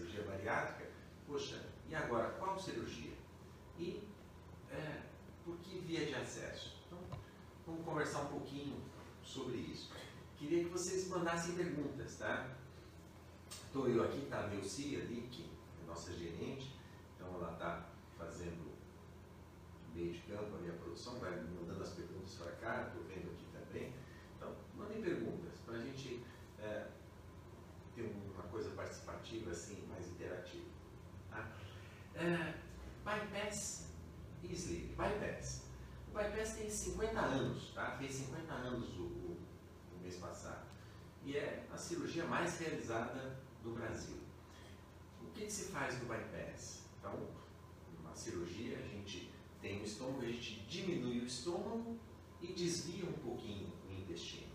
cirurgia bariátrica, poxa, e agora qual cirurgia? E é, por que via de acesso? Então, vamos conversar um pouquinho sobre isso. Queria que vocês mandassem perguntas, tá? Estou eu aqui, tá a Melcia ali, que é nossa gerente, então ela está fazendo meio de campo ali a produção, vai mandando as perguntas para cá, estou vendo aqui também. Então, mandem perguntas para a gente é, ter uma coisa participativa, assim, mais interativa. Tá? É, bypass e sleep. Bypass. O bypass tem 50 anos, tá? Fez 50 anos o, o, o mês passado. E é a cirurgia mais realizada do Brasil. O que, que se faz no bypass? Então, uma cirurgia, a gente tem o estômago, a gente diminui o estômago e desvia um pouquinho o intestino.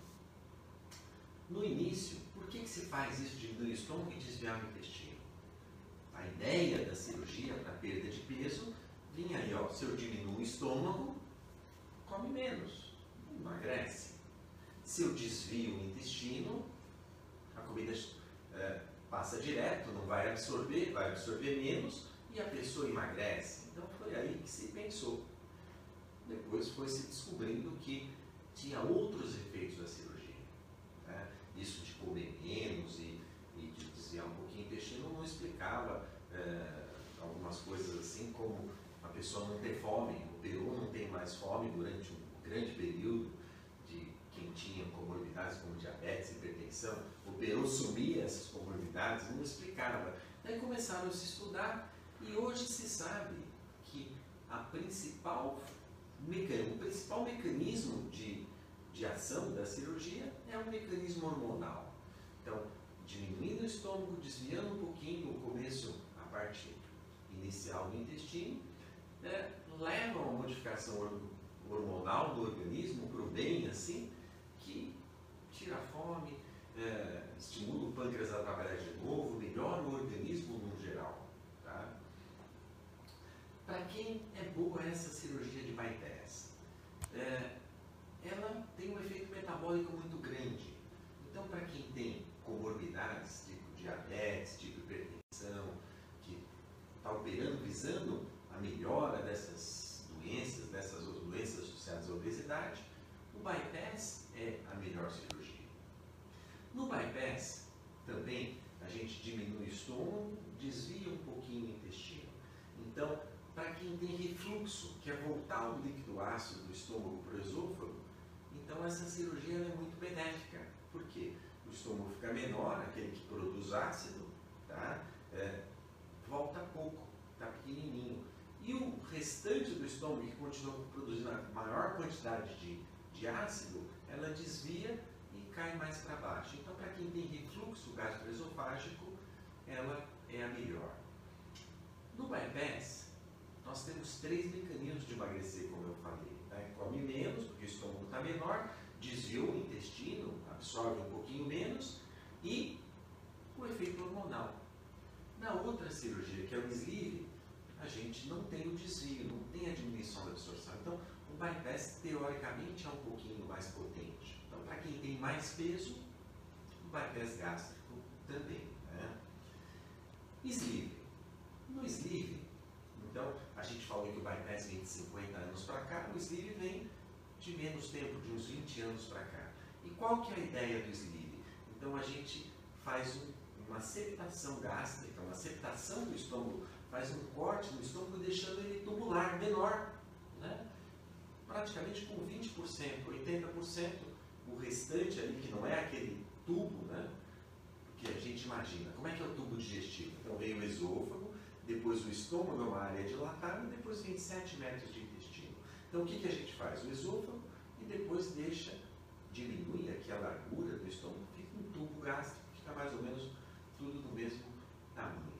No início, por que, que se faz isso, diminuir o estômago e desviar o intestino? A ideia da cirurgia para perda de peso vinha aí, ó, se eu diminuo o estômago, come menos, emagrece. Se eu desvio o intestino, a comida é, passa direto, não vai absorver, vai absorver menos e a pessoa emagrece. Então foi aí que se pensou. Depois foi se descobrindo que tinha outros efeitos da cirurgia. Né? Isso de comer menos e, e, de desviar um pouquinho o intestino não explicava é, algumas coisas assim, como a pessoa não ter fome, o peru não tem mais fome durante um grande período de quem tinha comorbidades como diabetes, hipertensão, o peru sumia essas comorbidades, não explicava. Daí começaram a se estudar e hoje se sabe que a principal, o principal mecanismo de, de ação da cirurgia é um mecanismo hormonal. Então, diminuindo o estômago, desviando um pouquinho o começo, parte inicial do intestino, né, leva a uma modificação hormonal do organismo para o bem, assim, que tira a fome, é, estimula o pâncreas a trabalhar de novo, melhora o organismo no geral. Tá? Para quem é boa essa cirurgia de bypass? É, ela tem um efeito metabólico muito grande. Então, para quem tem comorbidades, tipo diabetes, tipo hipertensão, que está operando visando a melhora dessas doenças, dessas doenças associadas à obesidade, o bypass é a melhor cirurgia. No bypass, também, a gente diminui o estômago, desvia um pouquinho o intestino. Então, para quem tem refluxo, que é voltar o líquido ácido do estômago para o esôfago, então essa cirurgia é muito benéfica. Por quê? O estômago fica menor, aquele que produz ácido, tá? É, volta pouco, está pequenininho. E o restante do estômago, que continua produzindo a maior quantidade de, de ácido, ela desvia e cai mais para baixo. Então, para quem tem refluxo gastroesofágico, ela é a melhor. No bypass, nós temos três mecanismos de emagrecer, como eu falei. Né? Come menos, porque o estômago está menor, desviou o intestino, absorve um pouquinho menos, e o efeito hormonal. Na outra cirurgia, que é o sleeve, a gente não tem o desvio, não tem a diminuição da absorção. Então, o bypass, teoricamente, é um pouquinho mais potente. Então, para quem tem mais peso, o bypass gástrico também. Né? Sleeve. No sleeve, então, a gente falou que o bypass vem de 50 anos para cá, o sleeve vem de menos tempo, de uns 20 anos para cá. E qual que é a ideia do sleeve? Então, a gente faz um, uma septação gástrica, uma septação do estômago, faz um corte no estômago, deixando ele tubular, menor, né? praticamente com 20%, 80%, o restante ali, que não é aquele tubo, né? que a gente imagina. Como é que é o tubo digestivo? Então, vem o esôfago, depois o estômago é uma área dilatada, depois vem 7 metros de intestino. Então, o que, que a gente faz? O esôfago e depois deixa, diminui aqui a largura do estômago, fica um tubo gástrico que está mais ou menos tudo do mesmo tamanho.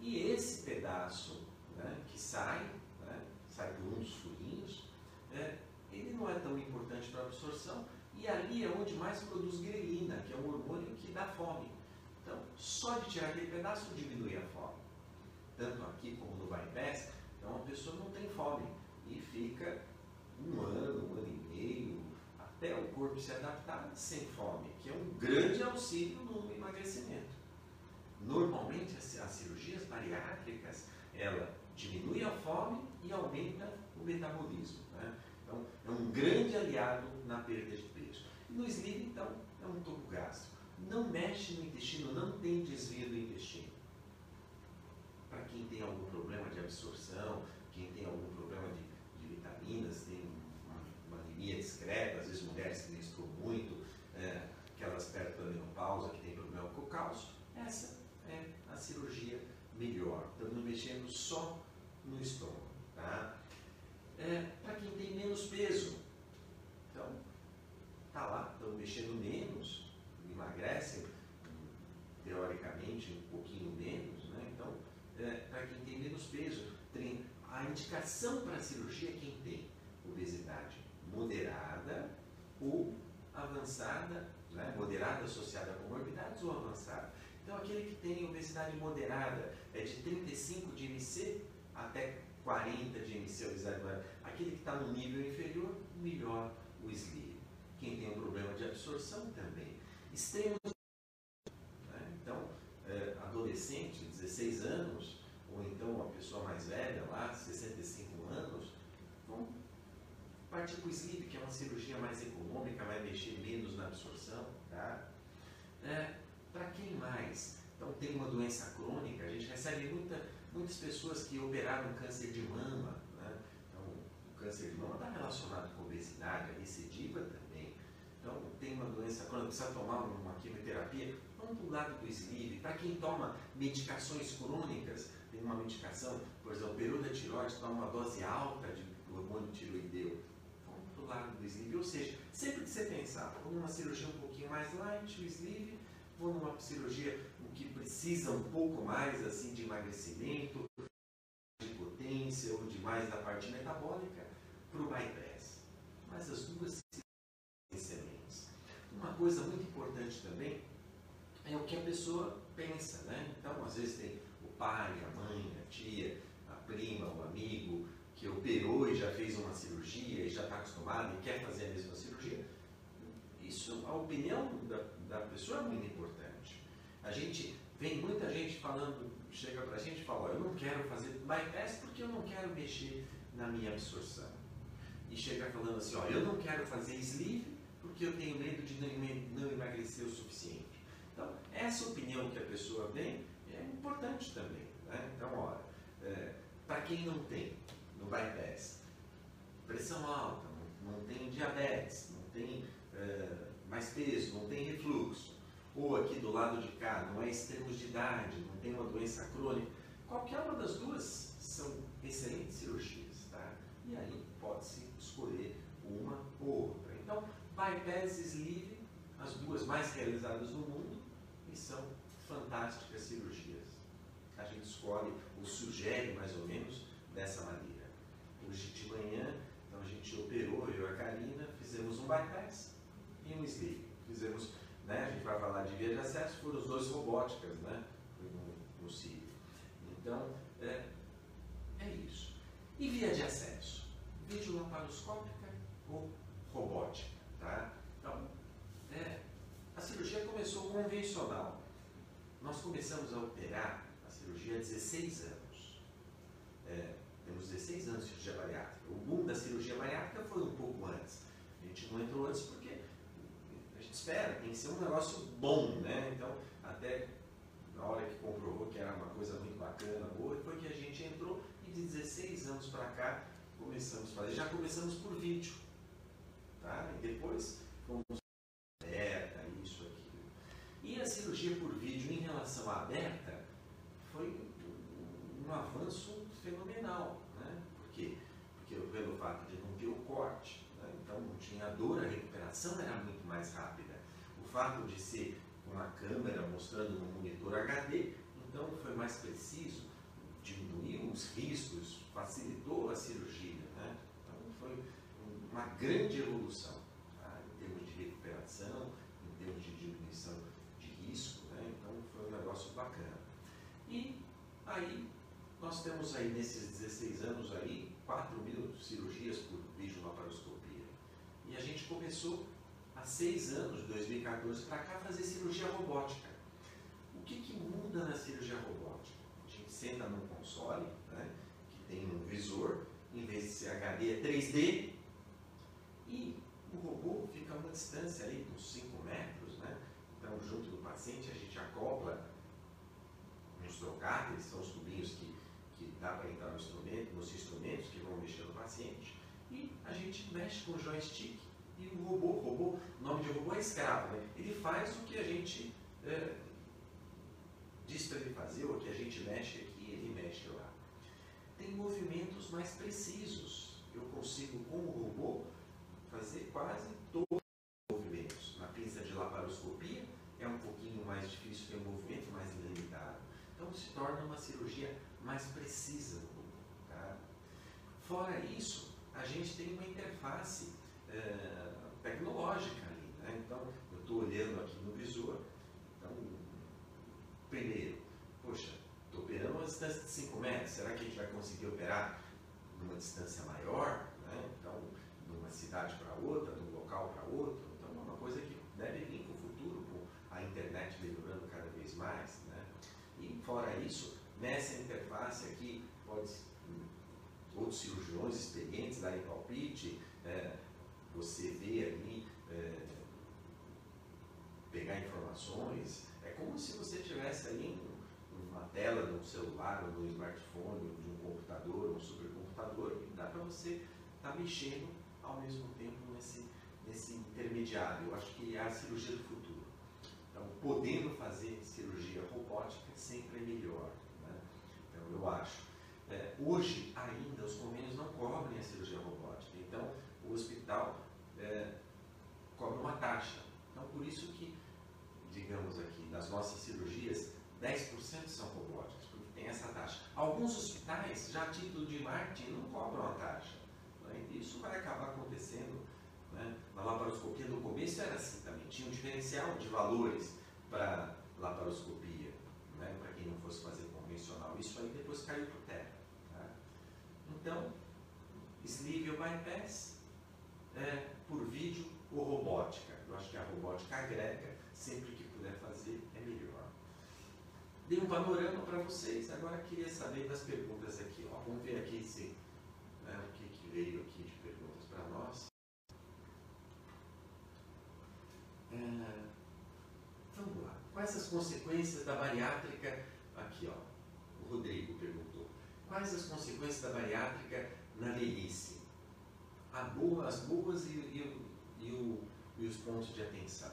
E esse pedaço né, que sai, né, sai por um dos furinhos, é, ele não é tão importante para a absorção e ali é onde mais produz grelina, que é um hormônio que dá fome. Então, só de tirar aquele pedaço diminui a fome. Tanto aqui como no bypass, então a pessoa não tem fome e fica um ano, um ano e meio, até o corpo se adaptar sem fome, que é um grande auxílio no emagrecimento. Normalmente as, as cirurgias bariátricas, ela diminui a fome e aumenta o metabolismo. Né? Então, é um grande aliado na perda de peso. No sleeve, então, é um tubo gástrico. Não mexe no intestino, não tem desvio do intestino. Para quem tem algum problema de absorção, quem tem algum problema de, de vitaminas, tem uma, uma, anemia discreta, às vezes mulheres que menstruam muito, é, aquelas perto da menopausa que tem problema com o cálcio, essa é a cirurgia melhor. Estamos mexendo só no estômago. Tá? É, Para quem tem menos peso, então, tá lá, estão mexendo menos, emagrecem, teoricamente, um pouquinho menos, né? Então, é, para quem tem menos peso, tem a indicação para a cirurgia é quem tem obesidade moderada ou avançada, né? moderada associada a comorbidades ou avançada. Então, aquele que tem obesidade moderada é de 35 de MC até 40 de MC obesidade moderada. Aquele que está no nível inferior, melhor o sleeve. Quem tem um problema de absorção também. Extremos. Né? Então, é, adolescente, 16 anos, ou então uma pessoa mais velha, lá, 65 anos, vão partir para o sleeve, que é uma cirurgia mais econômica, vai mexer menos na absorção. Tá? É, para quem mais? Então, tem uma doença crônica, a gente recebe muita, muitas pessoas que operaram câncer de mama. Né? Então, o câncer de mama está relacionado com obesidade, a recidiva também. Então, tem uma doença crônica, precisa tomar uma quimioterapia, vamos para o lado do sleeve. Para quem toma medicações crônicas, tem uma medicação, por exemplo, o peru da tiroide toma uma dose alta de hormônio tiroideu. Vamos para o lado do sleeve. Ou seja, sempre que você pensar, numa cirurgia um pouquinho mais light, o sleeve, vou numa cirurgia que precisa um pouco mais assim de emagrecimento, de potência ou de mais da parte metabólica, para o bypass. Mas as duas excelentes. Uma coisa muito importante também é o que a pessoa pensa, né? Então, às vezes tem o pai, a mãe, a tia, a prima, o amigo que operou e já fez uma cirurgia e já está acostumado e quer fazer a mesma cirurgia. Isso, a opinião da, da pessoa é muito gente vem muita gente falando, chega para a gente e fala, eu não quero fazer bypass porque eu não quero mexer na minha absorção. E chega falando assim, ó, eu não quero fazer sleeve porque eu tenho medo de não, emagrecer o suficiente. Então, essa opinião que a pessoa tem é importante também. Né? Então, olha, é, para quem não tem no bypass, pressão alta, não, não tem diabetes, não tem é, mais peso, não tem refluxo, ou aqui do lado de cá, não é extremos de idade, não tem uma doença crônica, qualquer uma das duas são excelentes cirurgias, tá? E aí pode-se escolher uma ou outra. Então, bypass sleeve, as duas mais realizadas no mundo, e são fantásticas cirurgias. A gente escolhe ou sugere mais ou menos dessa maneira. Hoje de manhã, então a gente operou, eu e a Karina, fizemos um bypass e um sleeve. Fizemos, né, a gente vai falar de via de acesso, foram os dois robóticas, né, no, no. Então, é, é isso. E via de acesso? Videolaparoscópica ou robótica, tá? Então, é, a cirurgia começou convencional. Nós começamos a operar a cirurgia há 16 anos. É, temos 16 anos de cirurgia bariátrica. O boom da cirurgia bariátrica foi um pouco antes. A gente não entrou antes porque espera, tem que ser um negócio bom, né? Então, até na hora que comprovou que era uma coisa muito bacana, boa, foi que a gente entrou e de 16 anos para cá começamos a fazer. Já começamos por vídeo, tá? E depois fomos aberta, isso, aquilo. E a cirurgia por vídeo em relação à aberta foi um, avanço fenomenal, né? Por quê? Porque pelo fato de não ter o corte, né? então não tinha dor, a recuperação era muito mais rápida. Fato de ser uma câmera mostrando no monitor HD, então foi mais preciso, diminuiu os riscos, facilitou a cirurgia. Né? Então foi uma grande evolução tá? em termos de recuperação, em termos de diminuição de risco, né? então foi um negócio bacana. E aí nós temos aí nesses 16 anos aí 4 mil cirurgias por videolaparoscopia. E a gente começou 6 anos, de 2014 para cá, fazer cirurgia robótica. O que, que muda na cirurgia robótica? A gente senta num console, né, que tem um visor, em vez de ser HD é 3D, e o robô fica a uma distância ali, uns 5 metros, né? Então, junto do paciente, a gente acopla uns trocáteres, são os tubinhos que, que dá para entrar no instrumento, nos instrumentos que vão mexer no paciente, e a gente mexe com o joystick e o robô, o robô, nome de robô é escravo, né? ele faz o que a gente é, diz para ele fazer, o que a gente mexe aqui, ele mexe lá. Tem movimentos mais precisos. Eu consigo, com o robô, fazer quase todos os movimentos. Na pinça de laparoscopia é um pouquinho mais difícil, tem um movimento mais limitado. Então se torna uma cirurgia mais precisa robô. Tá? Fora isso, a gente tem uma interface é, tecnológica ali. Né? Então, eu estou olhando aqui no visor. Então, primeiro, poxa, estou operando uma distância de 5 metros, será que a gente vai conseguir operar numa distância maior? Né? Então, de uma cidade para outra, de um local para outro. Então, é uma coisa que deve vir com o futuro, com a internet melhorando cada vez mais. Né? E, fora isso, nessa interface aqui, pode outros cirurgiões experientes darem palpite, é, você vê ali, é, pegar informações, é como se você tivesse ali uma tela no celular, ou no smartphone, ou de um computador, ou um supercomputador, e dá para você estar tá mexendo ao mesmo tempo nesse, nesse intermediário. Eu acho que é a cirurgia do futuro. Então, podendo fazer cirurgia robótica sempre é melhor. Né? Então, eu acho. É, hoje, ainda, os convênios não cobrem a cirurgia robótica. Então, o hospital é, cobra uma taxa. Então, por isso que, digamos aqui, das nossas cirurgias, 10% são robóticas, porque tem essa taxa. Alguns hospitais, já a título de marketing, não cobram a taxa. Né? Isso vai acabar acontecendo. Né? Na laparoscopia, no começo era assim também, tinha um diferencial de valores para laparoscopia, né? para quem não fosse fazer convencional. Isso aí depois caiu por terra. Tá? Então, sleeve bypass, é, por vídeo ou robótica. Eu acho que a robótica agrega, sempre que puder fazer, é melhor. Dei um panorama para vocês, agora queria saber das perguntas aqui. Ó. Vamos ver aqui se, né, o que, que veio aqui de perguntas para nós. É, vamos lá. Quais as consequências da bariátrica? Aqui, ó. O Rodrigo perguntou. Quais as consequências da bariátrica na velhice? As boas e, e, e, o, e, os pontos de atenção.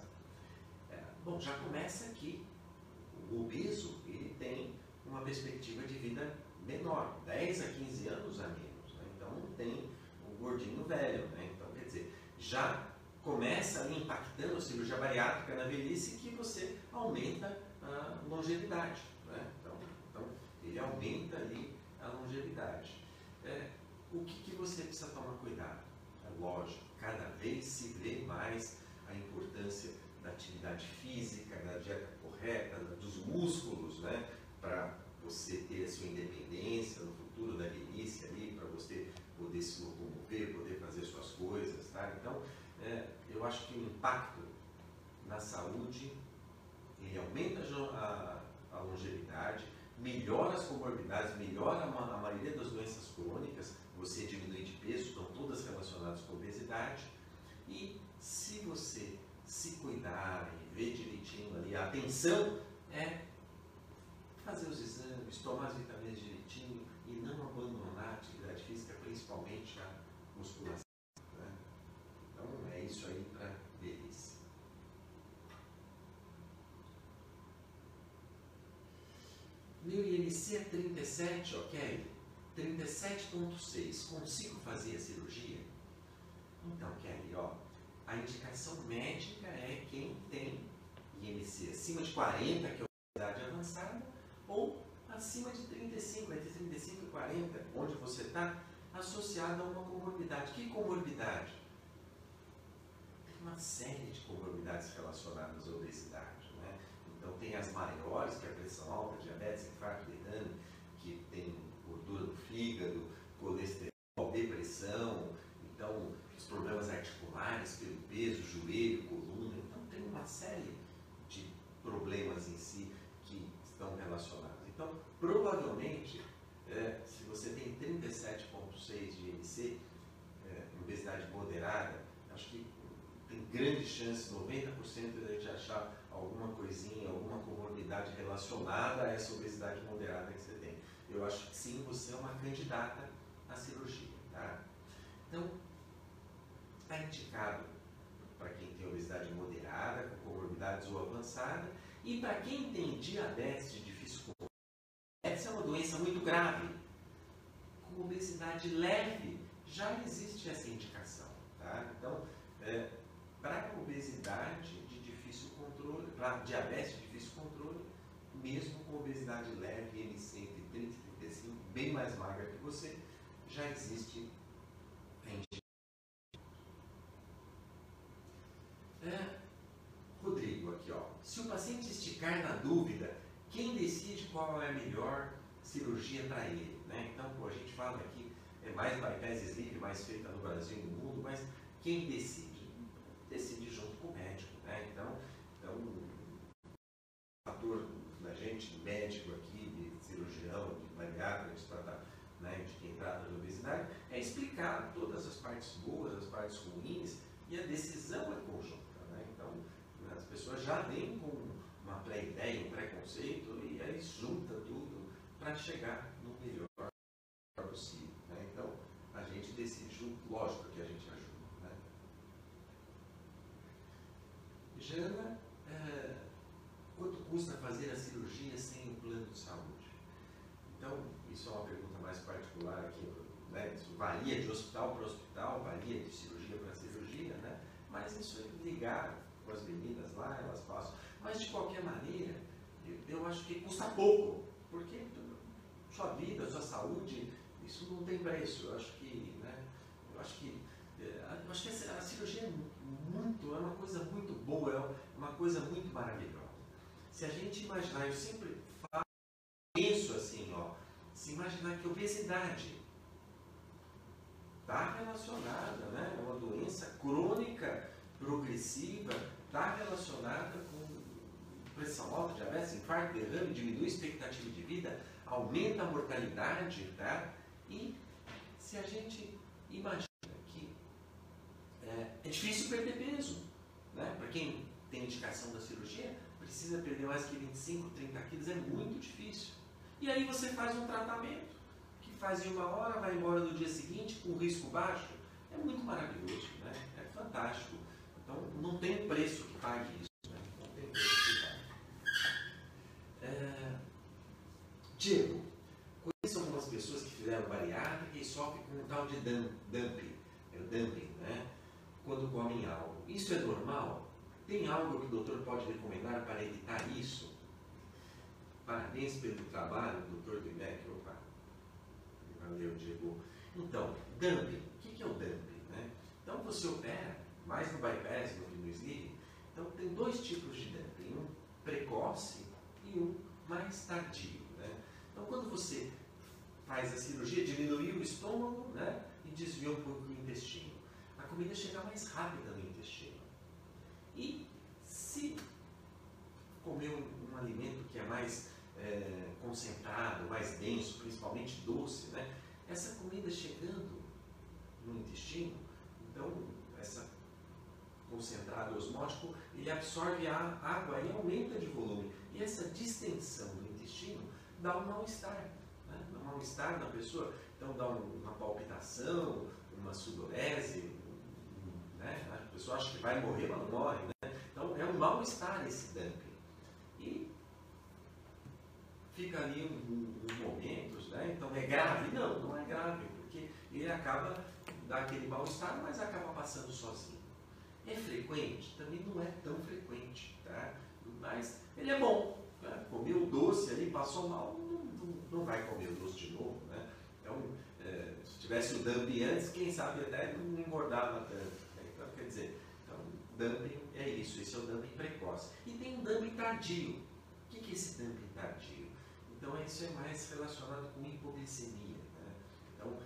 É, bom, já começa aqui. O obeso ele tem uma perspectiva de vida menor, 10 a 15 anos a menos. Né? Então não tem o gordinho velho. Né? Então, quer dizer, já começa ali impactando a cirurgia bariátrica na velhice que você aumenta a longevidade. Né? Então, então, ele aumenta ali a longevidade. É, o que, que você precisa tomar cuidado? Lógico, cada vez se vê mais a importância da atividade física, da dieta correta, dos músculos, né, para você ter a sua independência no futuro da velhice ali, para você poder se locomover, poder fazer suas coisas, tá? Então, é, eu acho que o impacto na saúde, ele aumenta a, a, a longevidade, melhora as comorbidades, melhora a, maioria das doenças crônicas, você diminuir de peso, estão todas relacionadas com obesidade. E se você se cuidar e ver direitinho ali, a atenção é fazer os exames, tomar as vitaminas direitinho e não abandonar a atividade física, principalmente a musculação. Né? Então é isso aí para velhice. É 37, ok? 37.6, consigo fazer a cirurgia? Então, Kelly, ó, a indicação médica é quem tem IMC acima de 40, que é a obesidade avançada, ou acima de 35, entre 35 e 40, onde você está, associado a uma comorbidade. Que comorbidade? Tem uma série de comorbidades relacionadas à obesidade. Então, tem as maiores, que é a pressão alta, diabetes, infarto, derrame, que tem gordura no fígado, colesterol, depressão, então, os problemas articulares pelo peso, joelho, coluna. Então, tem uma série de problemas em si que estão relacionados. Então, provavelmente, é, se você tem 37,6 de IMC, é, obesidade moderada, acho que tem grande chance, 90% de gente achar alguma coisinha, alguma comorbidade relacionada a essa obesidade moderada que você tem. Eu acho que sim, você é uma candidata à cirurgia. Tá? Então, está indicado para quem tem obesidade moderada, com comorbidades ou avançada, e para quem tem diabetes de difícil. Essa é uma doença muito grave. Com obesidade leve, já existe essa indicação. Tá? Então, é, para obesidade de difícil controle, para diabetes de difícil controle, mesmo com obesidade leve, MC entre 30 e 35, bem mais magra que você, já existe. É, Rodrigo, aqui ó. Se o paciente esticar na dúvida, quem decide qual é a melhor cirurgia para ele? Né? Então, pô, a gente fala aqui, é mais bypass sleeve, mais feita no Brasil e no mundo, mas quem decide? Decide junto com o médico. Né? Então, o fator da gente, médico aqui, de cirurgião, de bariátrica, de, tratar, né, de quem trata de obesidade, é explicar todas as partes boas, as partes ruins, e a decisão é conjunta. Né? Então, as pessoas já vêm com uma pré-ideia, um preconceito, e aí junta tudo para chegar no melhor possível. Né? Então, a gente decide junto, lógico que a gente ajuda. Né? Jana, custa fazer a cirurgia sem o plano de saúde? Então, isso é uma pergunta mais particular aqui. Né? Isso varia de hospital para hospital, varia de cirurgia para cirurgia, né? mas isso é ligar com as meninas lá, elas passam. Mas de qualquer maneira, eu, acho que custa pouco, porque sua vida, sua saúde, isso não tem preço. Eu acho que, né? Eu acho que, é, eu acho que a cirurgia é muito, é uma coisa muito boa, é uma coisa muito maravilhosa. Se a gente imaginar, eu sempre falo isso assim, ó, se imaginar que obesidade está relacionada, né? É uma doença crônica, progressiva, está relacionada com pressão alta, diabetes, infarto, derrame, diminui a expectativa de vida, aumenta a mortalidade, tá? E se a gente imagina que é, é difícil perder peso, né? Para quem tem indicação da cirurgia, precisa perder mais que 25, 30 quilos, é muito difícil. E aí você faz um tratamento que faz em uma hora, vai embora no dia seguinte com risco baixo, é muito maravilhoso, né? É fantástico. Então não tem preço que pague isso. Né? Não tem preço que pague. É... Diego, conheço algumas pessoas que fizeram bariátrica e sofrem com um tal de dumping, é dumping, né? Quando comem algo. Isso é normal? Tem algo que o doutor pode recomendar para evitar isso? Parabéns pelo trabalho, doutor Duimec. Opa, valeu, Diego. Então, dumping. O que é o dumping? Né? Então, você opera mais no bypass do que no sleeve. Então, tem dois tipos de dumping. Um precoce e um mais tardio. Né? Então, quando você faz a cirurgia, diminui o estômago né? e desvia um pouco do intestino. A comida chega mais rápida no intestino. E se comer um, um alimento que é mais é, concentrado, mais denso, principalmente doce, né? essa comida chegando no intestino, então essa concentrado osmótico, ele absorve a água e aumenta de volume. E essa distensão do intestino dá um mal-estar. Né? Dá um mal-estar na pessoa. Então dá um, uma palpitação, uma sudorese, né? A pessoa acha que vai morrer, mas não morre. Né? Então é um mal-estar esse dumping. E fica ali um, momentos, né? Então é grave? Não, não é grave, porque ele acaba dá aquele mal-estar, mas acaba passando sozinho. É frequente? Também não é tão frequente, tá? mas ele é bom. Né? Comeu doce ali, passou mal, não, não, não, vai comer o doce de novo. Né? Então, é, se tivesse o dumping antes, quem sabe até não engordava tanto. Quer dizer, então, dumping é isso, esse é o dumping precoce. E tem um dumping tardio. O que é esse dumping tardio? Então, isso é mais relacionado com hipoglicemia. Né? Então,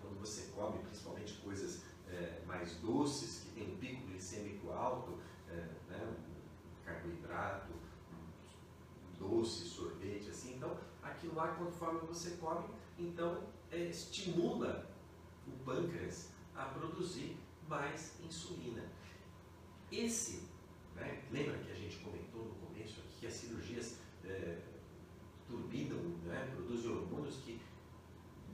quando você come principalmente coisas é, mais doces, que tem um pico glicêmico alto, é, né, um carboidrato, um doce, sorvete, assim, então aquilo lá conforme você come, então é, estimula o pâncreas a produzir mais insulina. Esse, né, lembra que a gente comentou no começo aqui que as cirurgias é, turbinam, né, produzem hormônios que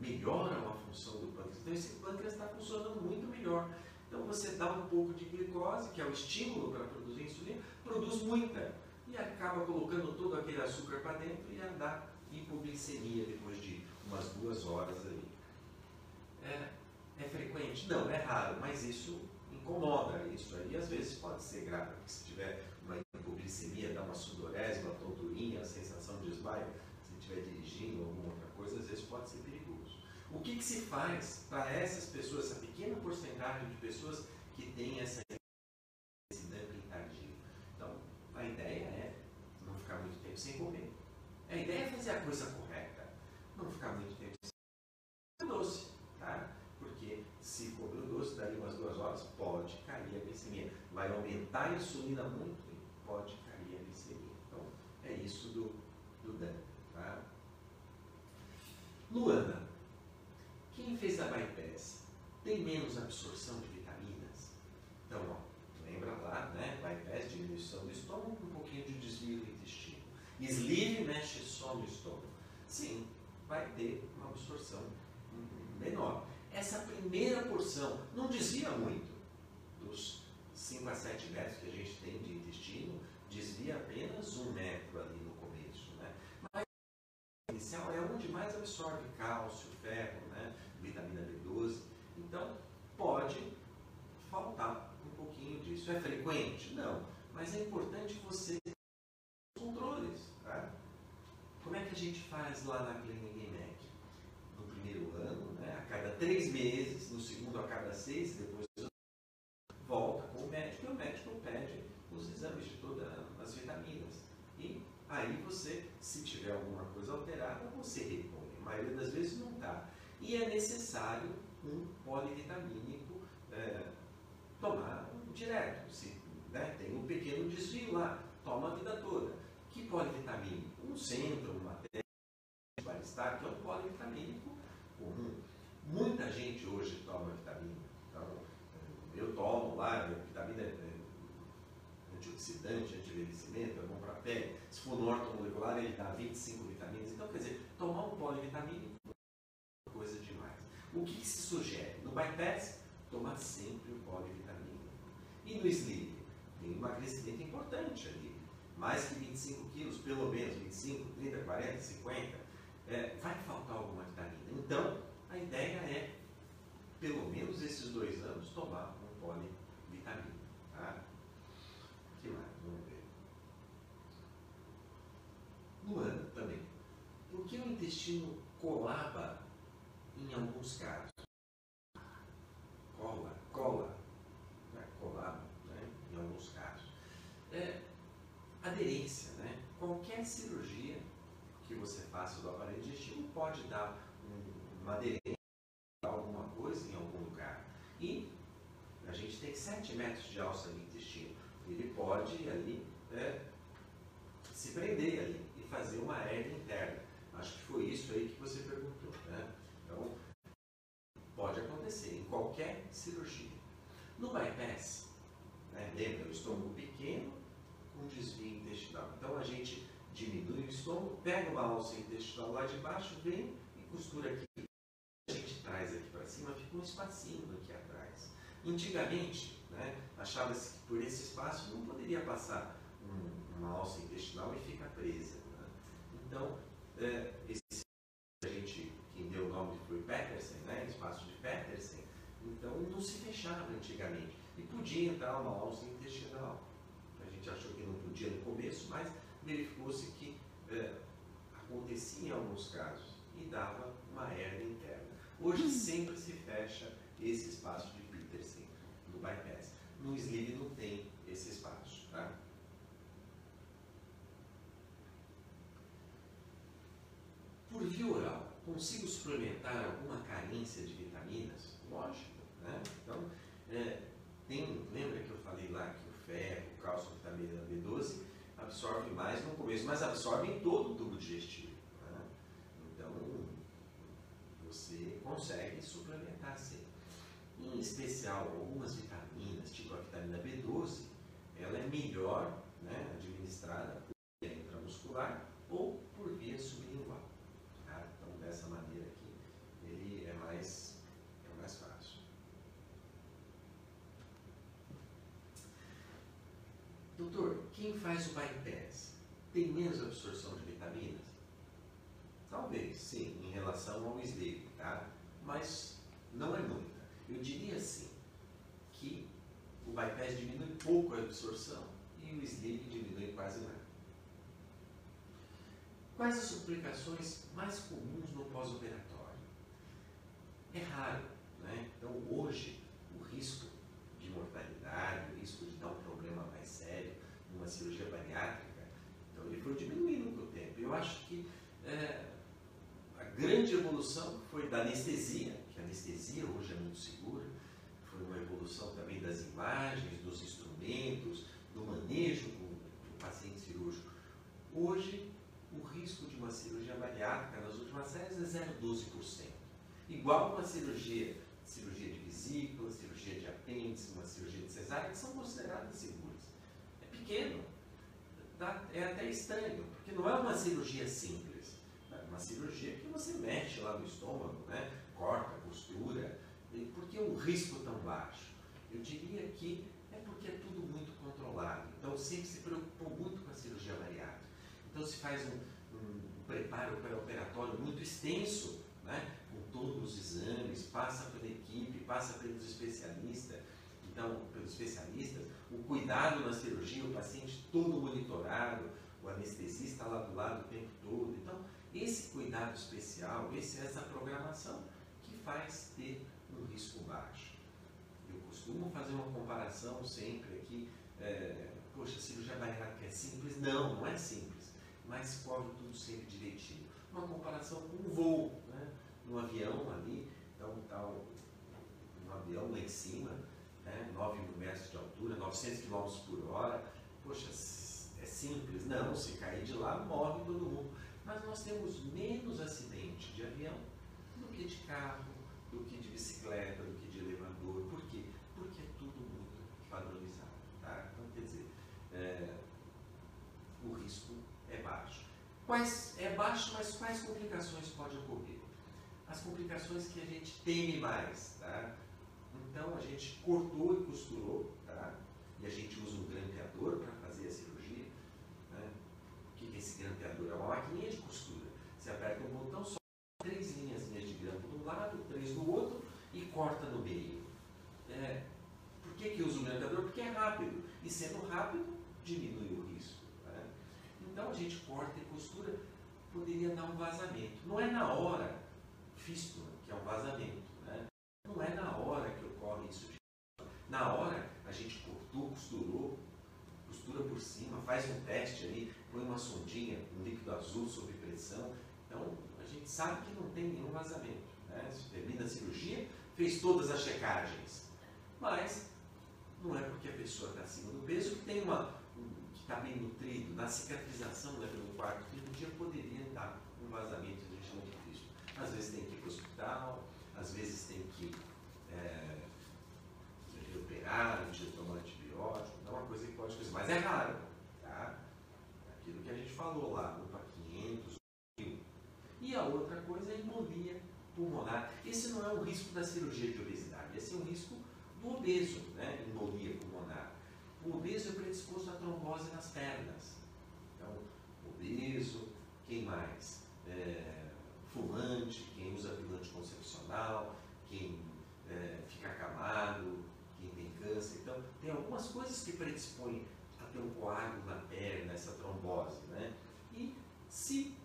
melhoram a função do pâncreas. Então esse pâncreas está funcionando muito melhor. Então você dá um pouco de glicose, que é o estímulo para produzir insulina, produz muita e acaba colocando todo aquele açúcar para dentro e dá hipoglicemia depois de umas duas horas ali. É, é frequente? Não, é raro, mas isso incomoda. Isso aí às vezes pode ser grave, porque se tiver uma hipoglicemia, dá uma sudorese, uma tonturinha, sensação de esbaio, se estiver dirigindo alguma outra coisa, às vezes pode ser perigoso. O que, que se faz para essas pessoas, essa pequena porcentagem de pessoas que têm essa esse dumping tardio? Então, a ideia é não ficar muito tempo sem comer. A ideia é fazer a coisa correta, não ficar muito tempo sem comer doce, tá? Porque se comer o doce dali umas duas horas, pode cair a glicemia. Vai aumentar a insulina muito e pode cair a glicemia. Então, é isso do, do dumping, tá? Luana, quem fez a bypass tem menos absorção de vitaminas? Então, ó, lembra lá, né? Bypass, diminuição do estômago, um pouquinho de desvio do intestino. Sleeve mexe só no estômago. Sim, vai ter uma absorção menor. Essa primeira porção não desvia muito dos 5 a 7 metros que a gente tem de intestino, desvia apenas um metro ali no começo. Né? Mas inicial é onde mais absorve cálcio, ferro, né? vitamina B12. Então, pode faltar um pouquinho disso. É frequente? Não. Mas é importante você ter os controles. Tá? Como é que a gente faz lá na clínica IMEC? No primeiro ano, né? a cada três meses, no segundo a cada seis, depois volta com o médico e o médico pede os exames de todas as vitaminas. E aí você, se tiver alguma coisa alterada, você repõe. A maioria das vezes não está e é necessário um polivitamínico é, tomar direto. Se, né, tem um pequeno desvio lá, toma a vida toda. Que polivitamínico? Um centro, uma Baristar, que é um polivitamínico comum. Muita gente hoje toma vitamina. Então, eu tomo lá, vitamina é, antioxidante, anti-envelhecimento, é bom para a pele. Se for no ortomolecular, ele dá 25 vitaminas. Então, quer dizer, tomar um polivitamínico coisa demais. O que, se sugere? No bypass, tomar sempre o polivitamínico. E no sleep? Tem um emagrecimento importante ali. Mais que 25 quilos, pelo menos 25, 30, 40, 50. É, vai faltar alguma vitamina. Então, a ideia é, pelo menos esses dois anos, tomar um polivitamínico. Tá? O que mais? Vamos ver. Luana também. Por que o intestino colaba em alguns casos. Cola, cola, né? colado, né? em alguns casos. É, aderência, né? Qualquer cirurgia que você faça do aparelho digestivo pode dar um, uma aderência a alguma coisa em algum lugar. E a gente tem 7 metros de alça no intestino. Ele pode ali é, se prender ali e fazer uma hernia interna. Acho que foi isso aí que você perguntou. Né? Então, pode acontecer em qualquer cirurgia. No bypass, né, lembra, o estômago pequeno com desvio intestinal. Então, a gente diminui o estômago, pega uma alça intestinal lá de baixo, vem e costura aqui. A gente traz aqui para cima, fica um espacinho aqui atrás. Antigamente, né, achava-se que por esse espaço não poderia passar um, uma alça intestinal e fica presa. Né? Então, é, esse a gente quem deu o nome foi Petersen, né? espaço de Petersen, então não se fechava antigamente. E podia entrar uma alça intestinal. A gente achou que não podia no começo, mas verificou-se que é, acontecia em alguns casos e dava uma hernia interna. Hoje sempre se fecha esse espaço de Petersen no bypass. No sleeve não tem esse espaço. Tá? Por via oral, consigo suplementar alguma carência de vitaminas? Lógico. Né? Então, é, tem, lembra que eu falei lá que o ferro, o cálcio, a vitamina B12 absorve mais no começo, mas absorve em todo o tubo digestivo. Né? Então, você consegue suplementar sim. Em especial, algumas vitaminas, tipo a vitamina B12, ela é melhor né, administrada por via intramuscular ou por via sublingual. Tá? Então, dessa maneira aqui, ele é mais, é mais fácil. Doutor, quem faz o bypass tem menos absorção de vitaminas? Talvez, sim, em relação ao sleep, tá? Mas não é muita. Eu diria assim, que o bypass diminui pouco a absorção e o sleep diminui quase nada. Quais as complicações mais comuns no pós-operatório? É raro, né? Então hoje o risco de mortalidade, o risco de dar um problema mais sério numa cirurgia bariátrica, então ele foi diminuindo com o tempo. Eu acho que é, a grande evolução foi da anestesia, que a anestesia hoje é muito segura, foi uma evolução também das imagens, dos instrumentos, do manejo do, paciente cirúrgico. Hoje, o risco de uma cirurgia bariátrica nas últimas séries é 0,12%. Igual uma cirurgia, cirurgia de vesícula, cirurgia de apêndice, uma cirurgia de cesárea, que são consideradas seguras. É pequeno, é até estranho, porque não é uma cirurgia simples. É uma cirurgia que você mexe lá no estômago, né? corta, costura, por que um risco tão baixo? Eu diria que é porque é tudo muito controlado. Então sempre se preocupou muito com a cirurgia bariátrica. Então se faz um, um preparo operatório muito extenso, né? com todos os exames, passa pela equipe, passa pelos especialistas. Então, pelos especialistas, o cuidado na cirurgia, o paciente todo monitorado, o anestesista lá do lado o tempo todo. Então, esse cuidado especial, esse, essa programação que faz ter um risco baixo. Eu costumo fazer uma comparação sempre aqui, é, poxa, cirurgia bariátrica é simples? Não, não é simples, mas cobre tudo sempre direitinho. Uma comparação com um voo, né? no avião ali, então está um, um avião lá em cima, né? 9 mil metros de altura, 900 km por hora, poxa, é simples? Não, se cair de lá morre todo mundo. Mas nós temos menos acidente de avião do que de carro, do que de bicicleta, do que de elevador. Por quê? Porque é tudo muito padronizado. Tá? Então, quer dizer, é, o risco é baixo. Quais, é baixo, mas quais complicações podem ocorrer? As complicações que a gente teme mais. Tá? Então, a gente cortou e costurou, tá? e a gente usa um grampeador para fazer a cirurgia. Né? O que é esse grampeador? É uma maquininha de costura. Você aperta um botão, só três linhas de grampo de um lado, três do outro e corta no meio. É, por que, que usa o grampeador? Porque é rápido. E sendo rápido, diminui o risco. Né? Então a gente corta e costura, poderia dar um vazamento. Não é na hora, fístula, que é um vazamento. Né? Não é na hora que ocorre isso. Na hora a gente cortou, costurou, costura por cima, faz um teste ali, põe uma sondinha, um líquido azul sob pressão. Então a gente sabe que não tem nenhum vazamento. Né? termina a cirurgia, fez todas as checagens. Mas não é porque a pessoa está acima do peso que tem uma. que está bem nutrido. Na cicatrização, né, pelo quarto, quinto dia poderia dar um vazamento, a gente chama de. Às vezes tem que ir para o hospital, às vezes tem que é, operar, de tomar antibiótico, então é uma coisa que pode acontecer, mas é raro. Tá? Aquilo que a gente falou lá, UPA 500, mil. E a outra coisa é a embolia pulmonar. Esse não é um risco da cirurgia de obesidade, esse é um risco do obeso, né? embolia pulmonar. O obeso é predisposto à trombose nas pernas. Então, obeso, quem mais? É, fumante, quem usa pílula anticoncepcional, quem é, fica acamado, quem tem câncer. Então, tem algumas coisas que predispõem ter um coágulo na perna, essa trombose, né? E se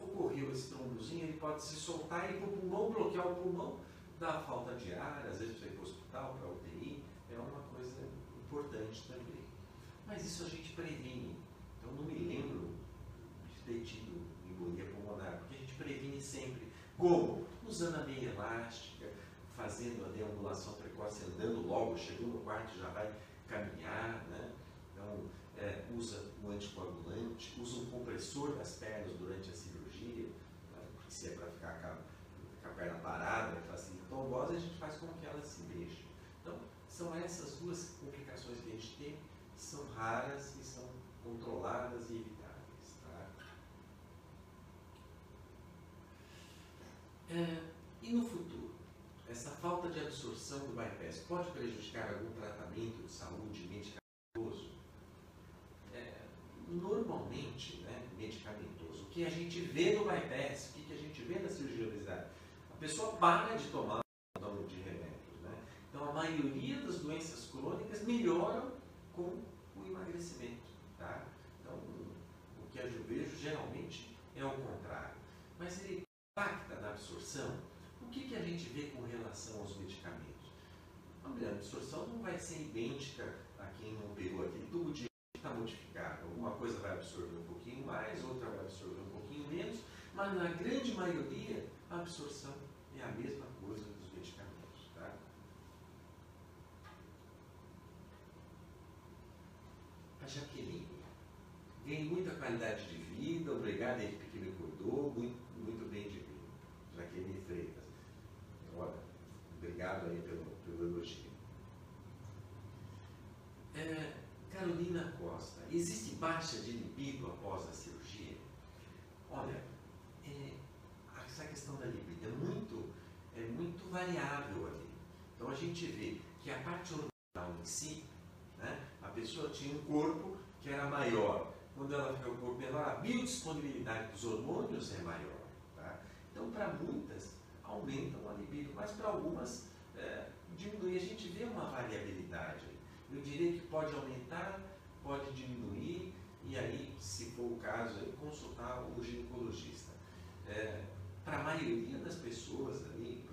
ocorreu esse trombozinho, ele pode se soltar e ir para o pulmão, bloquear o pulmão, dar falta de ar, às vezes precisa ir para o hospital, para a UTI, é uma coisa importante também. Mas isso a gente previne. Então não me lembro de ter tido embolia pulmonar, porque a gente previne sempre. Como? Usando a meia elástica, fazendo a deambulação precoce, andando logo, chegou no quarto já vai caminhar, né? Então, é, usa o anticoagulante, usa um compressor das pernas durante a cirurgia, né? porque se é para ficar com a, perna parada, que facilita a trombose, a gente faz com que ela se mexa. Então, são essas duas complicações que a gente tem, são raras e são controladas e evitáveis. Tá? É, e no futuro? Essa falta de absorção do bypass pode prejudicar algum tratamento de saúde medicamentoso? É, normalmente, né, que a gente vê no bypass, o que, que a gente vê na cirurgia obesidade? A pessoa para de tomar um de remédios. Né? Então, a maioria das doenças crônicas melhoram com o emagrecimento. Tá? Então, o que eu vejo geralmente é o contrário. Mas ele impacta na absorção o que, que a gente vê com relação aos medicamentos? A absorção não vai ser idêntica a quem não pegou aquele tubo de está modificado. Alguma coisa vai absorver um pouquinho mais, outra vai absorver um mas na grande maioria a absorção é a mesma coisa dos medicamentos. Tá? A Jaqueline ganhei muita qualidade de vida, obrigado a equipe que me muito, muito bem de mim. Jaqueline Freitas. Olha, obrigado aí pelo, pelo elogio. É, Carolina Costa, existe baixa de libido após a cirurgia? Olha, é, essa questão da libido é muito, é muito variável ali. Então a gente vê que a parte hormonal em si, né, a pessoa tinha um corpo que era maior. Quando ela fica com o corpo menor, a biodisponibilidade dos hormônios é maior. Tá? Então, para muitas, aumentam a libido, mas para algumas é, diminui. A gente vê uma variabilidade. Eu diria que pode aumentar, pode diminuir, e aí, se for o caso, consultar o ginecologista. É, para a maioria das pessoas ali,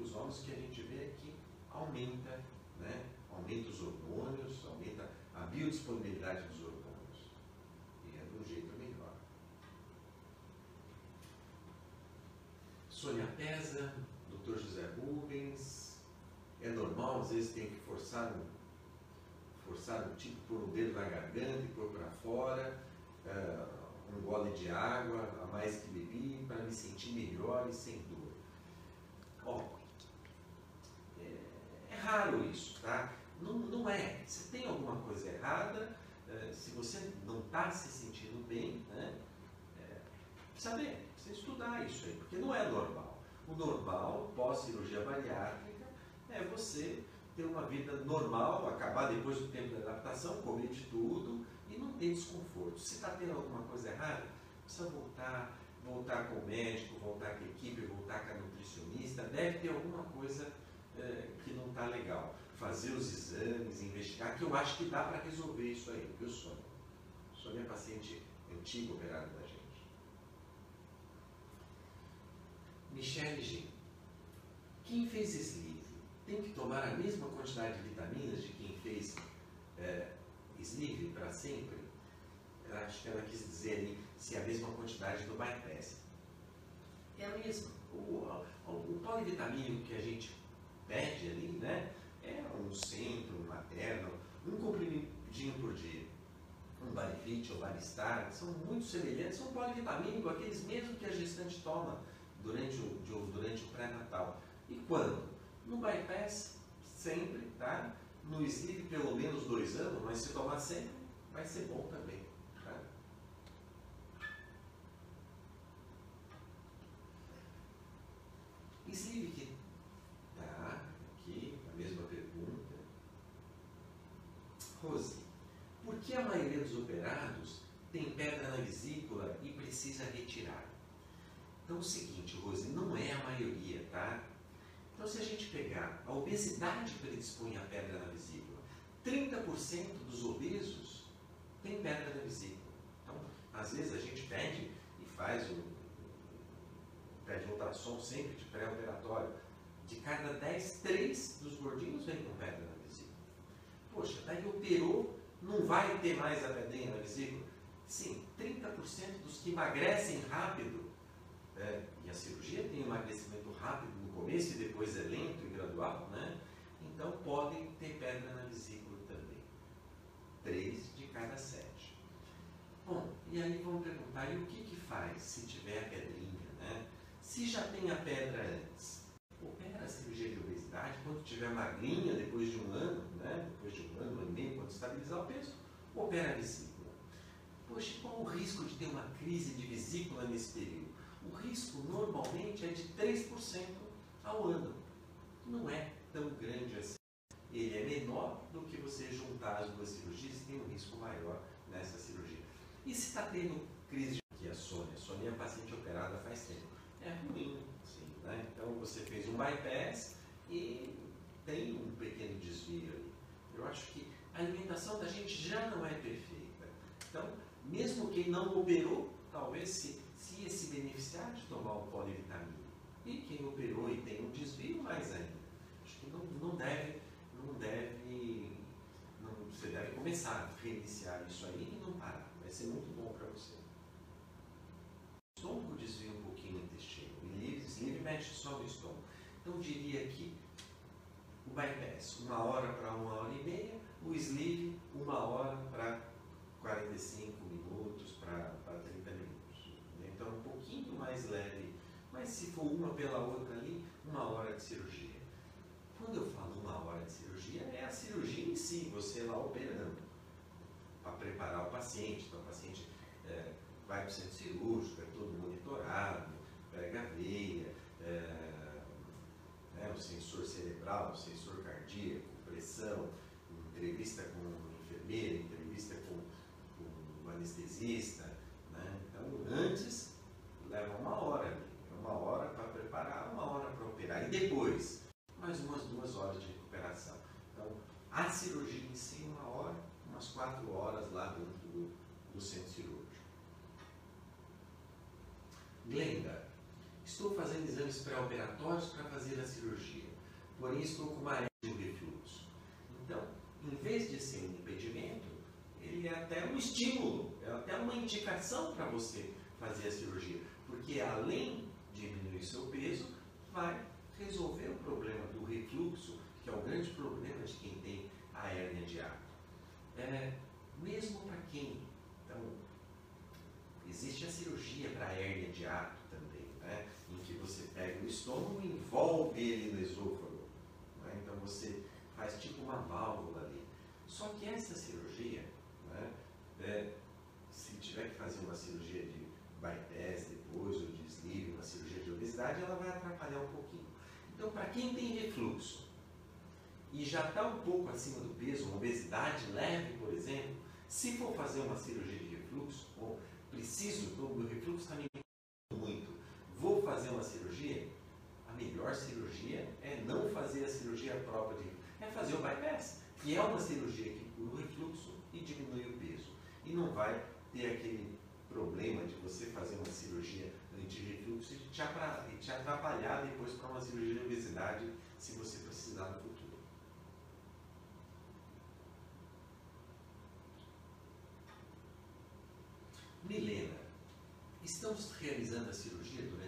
os homens, que a gente vê é que aumenta, né? aumenta os hormônios, aumenta a biodisponibilidade dos hormônios. E é de um jeito melhor. Sônia Pesa, Dr. José Rubens. É normal, às vezes tem que forçar um, forçar um tipo, pôr um dedo na garganta e pôr para fora, uh, um gole de água a mais que bebi para me sentir melhor e sem dor. Ó, é, raro isso, tá? Não, não é. Se tem alguma coisa errada, uh, se você não está se sentindo bem, né? É, saber, precisa estudar isso aí, porque não é normal. O normal, pós-cirurgia bariátrica, é você ter uma vida normal, acabar depois do tempo da adaptação, comer de tudo e não ter desconforto. Se está tendo alguma coisa errada, precisa voltar, voltar com o médico, voltar com a equipe, voltar com a nutricionista. Deve ter alguma coisa é, que não está legal. Fazer os exames, investigar, que eu acho que dá para resolver isso aí, viu, Sônia? Sônia é paciente antiga operada da gente. Michelle G. Quem fez sleeve tem que tomar a mesma quantidade de vitaminas de quem fez é, sleeve para sempre? Eu acho que ela quis dizer ali se é a mesma quantidade do bypass. É a mesma. O, o, o polivitamínico que a gente pede ali, né? É um centro, materno, um comprimidinho por dia. Um Barifit ou Baristar, são muito semelhantes, são polivitamínicos, aqueles mesmos que a gestante toma durante o, durante o pré-natal. E quando? No bypass, sempre, tá? No sleep, pelo menos dois anos, mas se tomar sempre, vai ser bom também. Tá? Sleep, tá? Aqui, a mesma pergunta. Rose, por que a maioria dos operados tem pedra na vesícula e precisa retirar? Então, é o seguinte, Rose, não é a maioria, tá? Então, se a gente pegar a obesidade predispõe a pedra na vesícula, 30% dos obesos têm pedra na vesícula. Então, às vezes a gente pede e faz o pede ultrassom sempre de pré-operatório. De cada 10, 3 dos gordinhos vêm com pedra na vesícula. Poxa, daí operou, não vai ter mais a pedrinha na vesícula? Sim, 30% dos que emagrecem rápido, é, e a cirurgia tem emagrecimento rápido no começo e depois é lento e gradual, né? Então podem ter pedra na vesícula também. 3 de cada 7. Bom, e aí vamos perguntar, e o que, que faz se tiver a pedrinha, né? Se já tem a pedra antes, opera a cirurgia de obesidade quando tiver magrinha, depois de um ano, né? depois de um ano, um ano e meio, quando estabilizar o peso, opera a vesícula. Poxa, qual o risco de ter uma crise de vesícula nesse período? O risco normalmente é de 3% ao ano. Não é tão grande assim. Ele é menor do que você juntar as duas cirurgias e tem um risco maior nessa cirurgia. E se está tendo crise de que a Sônia? A Sônia é paciente operada faz tempo é ruim. Assim, né? Então você fez um bypass e tem um pequeno desvio ali. Eu acho que a alimentação da gente já não é perfeita. Então, mesmo quem não operou, talvez se, se esse beneficiar de tomar o polivitamina. E quem operou e tem um desvio, mais ainda. Acho que não, não deve, não deve, não, você deve começar a reiniciar isso aí e não parar. Vai ser muito bom para você. O estômago desvia um pouquinho o intestino. Sleeve mexe só no estômago. Então diria que o bypass, uma hora para uma hora e meia, o sleeve, uma hora para 45 minutos, para 30 minutos. Então um pouquinho mais leve, mas se for uma pela outra ali, uma hora de cirurgia. Quando eu falo uma hora de cirurgia, é a cirurgia em si, você lá operando, para preparar o paciente. Então o paciente é, vai para o centro cirúrgico, é todo monitorado, pega a veia, é, né, o sensor cerebral, o sensor cardíaco, pressão, entrevista com enfermeira, entrevista com, com anestesista. Né? Então, antes, leva uma hora, uma hora para preparar, uma hora para operar. E depois, mais umas duas horas de recuperação. Então, a cirurgia em si, uma hora, umas quatro horas lá dentro do, do centro cirúrgico. Glenda, Estou fazendo exames pré-operatórios para fazer a cirurgia, porém estou com uma de refluxo. Então, em vez de ser um impedimento, ele é até um estímulo, é até uma indicação para você fazer a cirurgia, porque além de diminuir seu peso, vai resolver o problema do refluxo, que é o grande problema de quem tem a hérnia de ato. É, mesmo para quem, então, existe a cirurgia para a hérnia de ato, você pega o estômago e envolve ele no esôfago. Né? Então você faz tipo uma válvula ali. Só que essa cirurgia, né, é, se tiver que fazer uma cirurgia de bypass depois, ou de sleeve, uma cirurgia de obesidade, ela vai atrapalhar um pouquinho. Então, para quem tem refluxo e já está um pouco acima do peso, uma obesidade leve, por exemplo, se for fazer uma cirurgia de refluxo, ou preciso, o refluxo está me vou fazer uma cirurgia, a melhor cirurgia é não fazer a cirurgia própria, de, é fazer o bypass, que é uma cirurgia que cura o refluxo e diminui o peso. E não vai ter aquele problema de você fazer uma cirurgia anti-refluxo e te, te atrapalhar depois para uma cirurgia de obesidade se você precisar no futuro. Milena, estamos realizando a cirurgia durante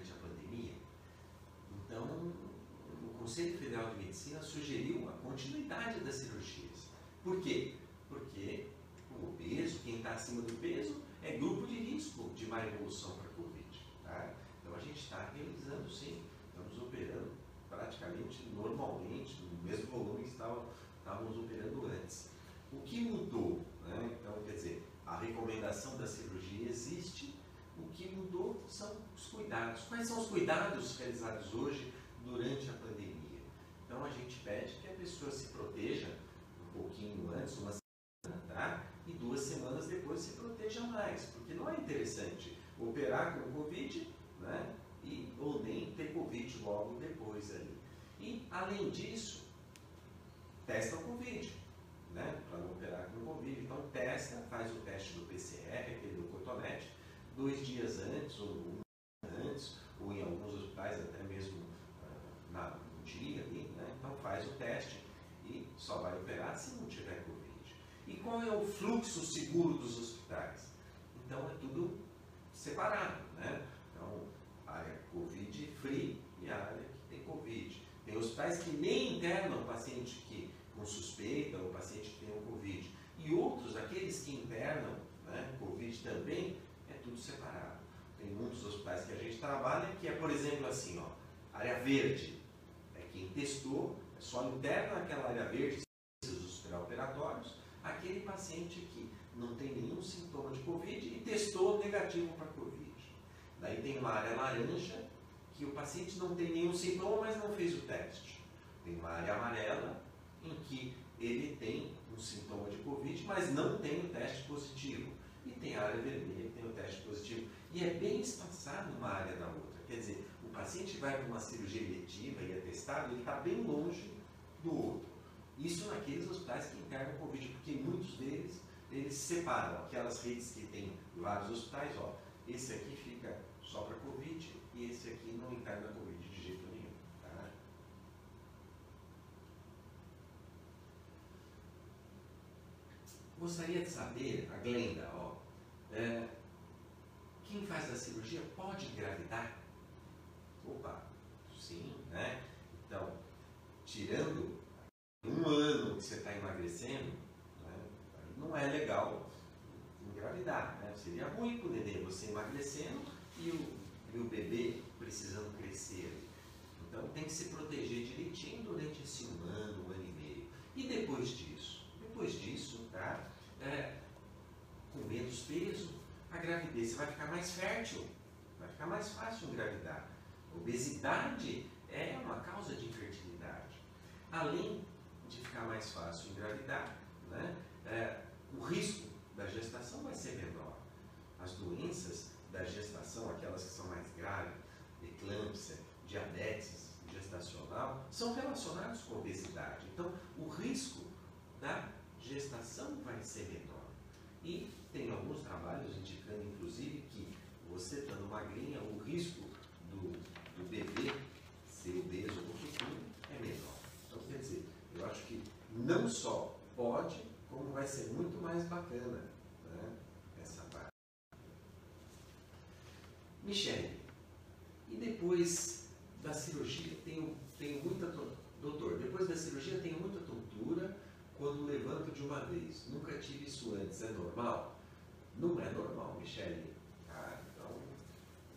então, o Conselho Federal de Medicina sugeriu a continuidade das cirurgias. Por quê? Porque o obeso, quem está acima do peso, é grupo de risco de má evolução para a Covid. Tá? Então, a gente está realizando sim, estamos operando praticamente normalmente, no mesmo volume que estávamos operando antes. O que mudou? Né? Então, quer dizer, a recomendação da cirurgia existe, o que mudou são os cuidados. Quais são os cuidados realizados hoje durante a pandemia? Então a gente pede que a pessoa se proteja um pouquinho antes, uma semana, tá? Duas semanas depois se proteja mais, porque não é interessante operar com Covid, né? E, ou nem ter Covid logo depois ali. E, além disso, testa o Covid. né, para não operar com Covid. Então testa, faz o teste do PCR, aquele do cotonete, dois dias antes ou um dia antes, ou em alguns hospitais até mesmo uh, na, no dia ali, né? Então faz o teste e só vai operar se não tiver qual é o fluxo seguro dos hospitais? Então é tudo separado, né? Então, área Covid free e a área que tem Covid. Tem hospitais que nem internam paciente que com suspeita ou paciente que tem o Covid. E outros, aqueles que internam né, Covid também, é tudo separado. Tem muitos hospitais que a gente trabalha que é, por exemplo, assim, ó, área verde. É quem testou, é só interna aquela área verde, os operatórios, aquele paciente que não tem nenhum sintoma de Covid e testou negativo para Covid. Daí tem uma área laranja, que o paciente não tem nenhum sintoma, mas não fez o teste. Tem uma área amarela, em que ele tem um sintoma de Covid, mas não tem o teste positivo. E tem a área vermelha que tem o teste positivo. E é bem espaçado uma área da outra. Quer dizer, o paciente vai para uma cirurgia eletiva e é testado, ele está bem longe do outro. Isso naqueles hospitais que internam Covid, porque muitos deles, eles separam aquelas redes que tem vários hospitais, ó, esse aqui fica só para Covid e esse aqui não interna Covid de jeito nenhum. Tá? Gostaria de saber, a Glenda, ó, é, quem faz a cirurgia pode engravidar? Opa, sim, né? Então, tirando um ano que você está emagrecendo, né, não é legal engravidar. Né? Seria ruim para o neném você emagrecendo e o, e o bebê precisando crescer. Então tem que se proteger direitinho durante esse um ano, um ano e meio. E depois disso? Depois disso, tá? É, com menos peso, a gravidez vai ficar mais fértil, vai ficar mais fácil engravidar. Obesidade é uma causa de infertilidade. Além de ficar mais fácil engravidar, né? É, o risco da gestação vai ser menor. As doenças da gestação, aquelas que são mais graves, eclâmpsia, diabetes gestacional, são relacionadas com obesidade. Então, o risco da gestação vai ser menor. E tem alguns trabalhos indicando, inclusive, que você estando magrinha, o risco do, do bebê ser obeso no futuro é menor. Então, quer dizer, eu acho que não só pode, como vai ser muito mais bacana né, essa parte. Michele, e depois da cirurgia, tenho, tenho muita. Doutor, depois da cirurgia tenho muita tontura quando levanto de uma vez. Nunca tive isso antes, é normal? Não é normal, Michele. Ah, então,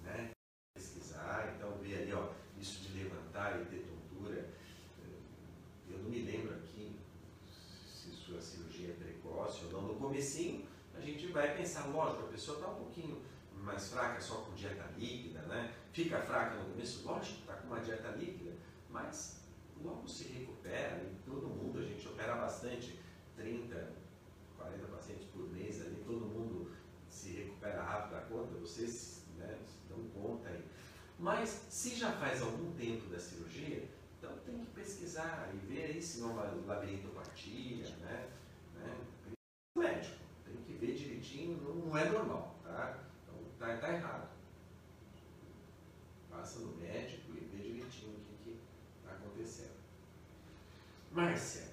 né? Pesquisar, então ver ali, ó, isso de levantar e ter tontura. Eu não me lembro aqui se sua cirurgia é precoce ou não. No comecinho, a gente vai pensar, lógico, a pessoa está um pouquinho mais fraca só com dieta líquida, né? Fica fraca no começo, lógico, está com uma dieta líquida, mas logo se recupera e todo mundo, a gente opera bastante, 30, 40 pacientes por mês ali, todo mundo se recupera rápido da conta, vocês né, dão conta aí. Mas se já faz algum tempo da cirurgia, então tem que pesquisar e ver aí se não é uma labirintopatia, né? Médico, tem que ver direitinho, não, não é normal, tá? Está tá errado. Passa no médico e vê direitinho o que está acontecendo. Márcia,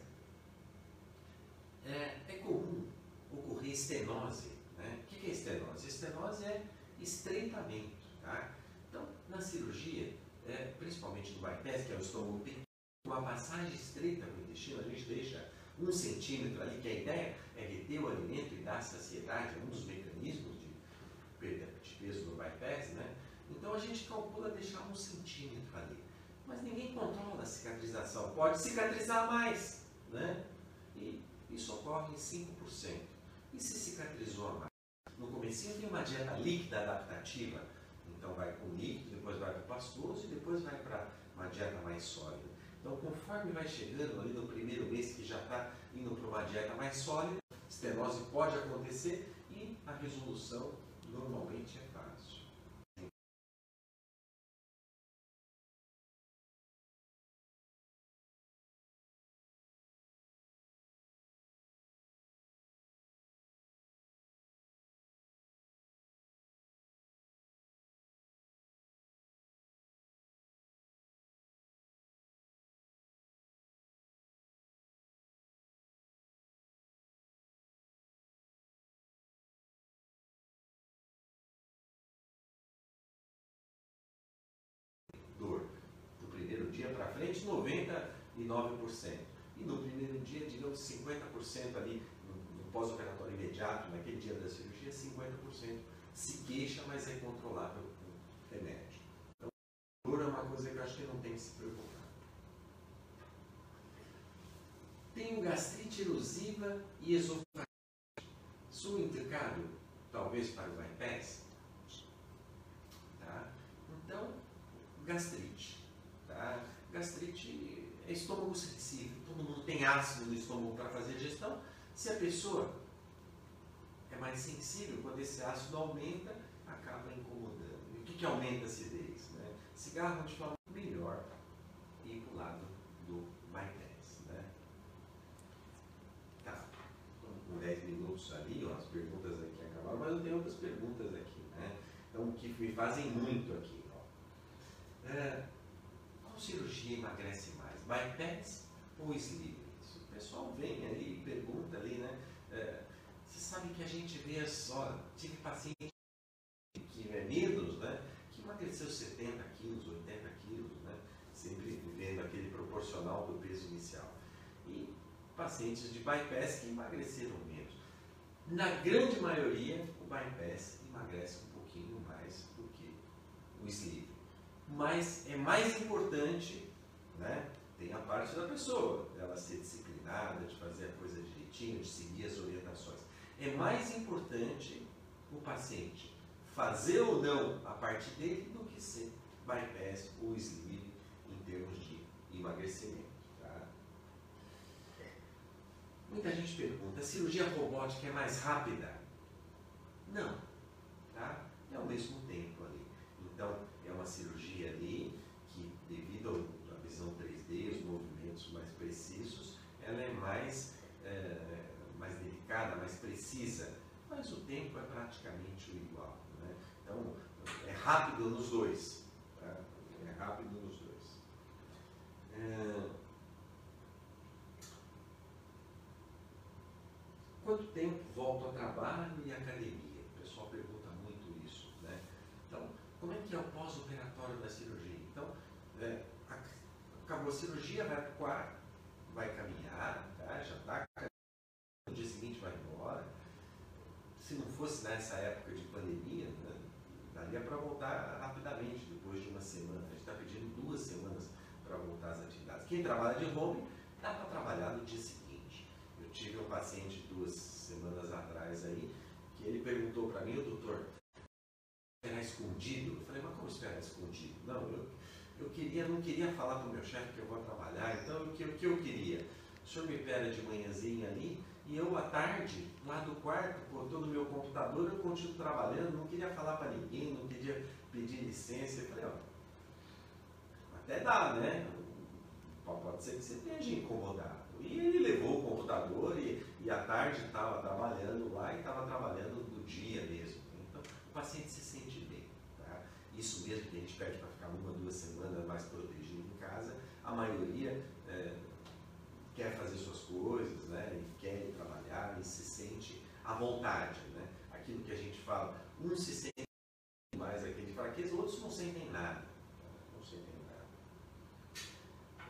é, é, comum ocorrer estenose. Né? O que é estenose? Estenose é estreitamento. Tá? Então, na cirurgia, é, principalmente no bypass, que é o estômago pequeno, uma passagem estreita para o intestino, a gente deixa um centímetro ali, que a ideia é reter o alimento e dar saciedade, é um dos mecanismos de perda de peso no bypass, né? Então a gente calcula deixar um centímetro ali. Mas ninguém controla a cicatrização. Pode cicatrizar mais, né? E isso ocorre em 5%. E se cicatrizou a mais? No começo tem uma dieta líquida adaptativa. Então vai com líquido, depois vai para o pastoso e depois vai para uma dieta mais sólida. Então conforme vai chegando ali no primeiro mês que já está indo para uma dieta mais sólida, estenose pode acontecer e a resolução normalmente é dia para frente, 99%. E no primeiro dia, digamos 50% ali, no, pós-operatório imediato, naquele dia da cirurgia, 50% se queixa, mas é controlável com remédio. Então, dor é uma coisa que eu acho que não tem que se preocupar. Tenho gastrite erosiva e esofagite. Sou indicado, talvez, para o bypass? Tá? Então, gastrite. Tá? Gastrite é estômago sensível. Todo mundo tem ácido no estômago para fazer digestão. Se a pessoa é mais sensível, quando esse ácido aumenta, acaba incomodando. E o que, que aumenta a acidez? Né? Cigarro de forma melhor ir para o lado do bypass. Né? Tá, com 10 minutos ali, ó, as perguntas aqui acabaram, mas eu tenho outras perguntas aqui. Né? Então, que me fazem muito aqui. Ó. É, cirurgia emagrece mais? Bypass ou sleeve? O pessoal vem ali e pergunta ali, né? É, você sabe que a gente vê só, tive paciente que é menos, né? Que emagreceu 70 quilos, 80 quilos, né? Sempre vivendo aquele proporcional do peso inicial. E pacientes de bypass que emagreceram menos. Na grande maioria, o bypass emagrece um pouquinho mais do que o sleeve. Mas é mais importante, né? Tem a parte da pessoa, dela ser disciplinada, de fazer a coisa direitinho, de seguir as orientações é mais importante o paciente fazer ou não a parte dele do que ser bypass ou sleeve em termos de emagrecimento. Tá? Muita gente pergunta, cirurgia robótica é mais rápida? Não. Tá? É ao mesmo tempo ali. Então, é uma cirurgia ali que, devido à visão 3D, os movimentos mais precisos, ela é mais é, mais delicada, mais precisa, mas o tempo é praticamente igual. Né? Então, é rápido nos dois. Tá? É rápido nos dois. É... Quanto tempo volto ao trabalho e academia? O pessoal pergunta muito isso. Né? Então, como é que é o pós-operatório da cirurgia? Então, é, acabou a cirurgia, vai para o quarto, vai caminhar, tá? já está no dia seguinte vai embora. Se não fosse nessa época de pandemia, né, daria para voltar rapidamente, depois de uma semana. A gente está pedindo duas semanas para voltar às atividades. Quem trabalha de home, dá para trabalhar no dia seguinte. Eu tive um paciente duas semanas atrás aí, que ele perguntou para mim, o doutor, esperar escondido? Eu falei, mas como esperar escondido? Não, eu, eu queria, não queria falar para o meu chefe que eu vou trabalhar, então o que, o que eu queria? O senhor me pega de manhãzinha ali, e eu, à tarde, lá do quarto, todo o meu computador, eu continuo trabalhando, não queria falar para ninguém, não queria pedir licença. Eu falei, ó, até dá, né? Pode ser que você esteja incomodado. E ele levou o computador e, e à tarde estava trabalhando lá e estava trabalhando no dia mesmo. Então, o paciente se sente bem. Tá? Isso mesmo que a gente pede para ficar uma, duas semanas mais protegido em casa, a maioria é, quer fazer suas coisas, né? E quer trabalhar e se sente à vontade, né? Aquilo que a gente fala, uns se sentem mais aquele fraqueza, outros não sentem nada. Não sentem nada.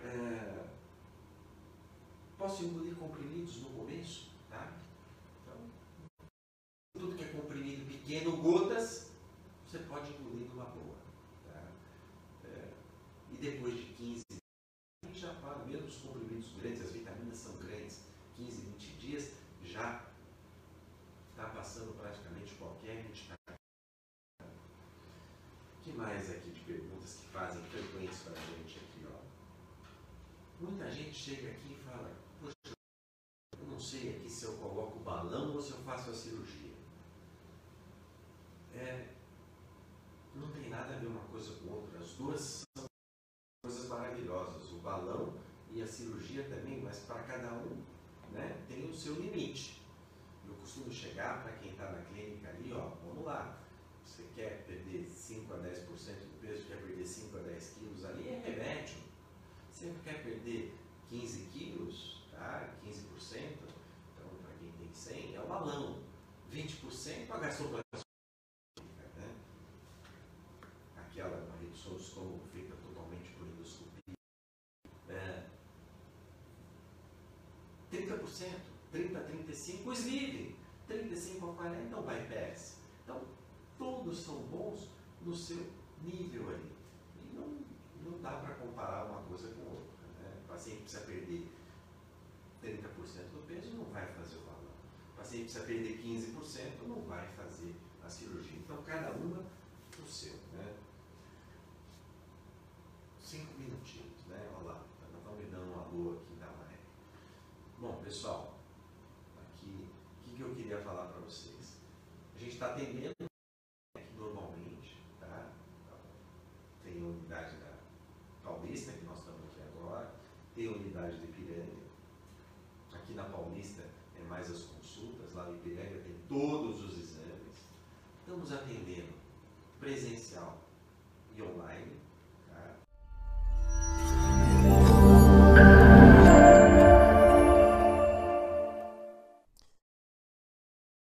É... Posso engolir comprimidos no começo? Tá? Então, tudo que é comprimido pequeno, gotas, você pode engolir numa boa. Tá? É... E depois de 15 já fala, mesmo os comprimidos grandes, as vitaminas são grandes, 15, 20 dias, já está passando praticamente qualquer medicamento. O que mais aqui de perguntas que fazem frequentes para a gente aqui? Ó? Muita gente chega aqui e fala, poxa, eu não sei aqui se eu coloco o balão ou se eu faço a cirurgia. É, não tem nada a ver uma coisa com outra. As duas são coisas maravilhosas. O balão e a cirurgia também, mas para cada um né, tem o seu limite. Eu costumo chegar para quem está na clínica ali, ó, vamos lá. Você quer perder 5 a 10% do peso, quer perder 5 a 10 quilos ali, é remédio. Você quer perder 15 quilos, tá? 15%, 100 é o balão. 20% a gastronomia. Né? Aquela uma rede social feita totalmente por endoscopia. É, 30%, 30% a 35% o sleeve, 35% a 40% o bypass. Então, todos são bons no seu nível ali. E não, não dá para comparar uma coisa com outra. Né? O paciente precisa perder 30% do peso, não vai fazer o paciente precisa perder 15%, não vai fazer a cirurgia. Então, cada uma o seu. Né? Cinco minutinhos, né? Olha lá, nós estamos me dando um alô aqui da live. Bom, pessoal, aqui, o que, que eu queria falar para vocês? A gente está atendendo normalmente, tá? Tem a unidade da Paulista, que nós estamos aqui agora, tem a unidade de Ipiranga. Aqui na Paulista é mais as consultas, lá no Ipiranga tem todos os exames. Estamos atendendo presencial e online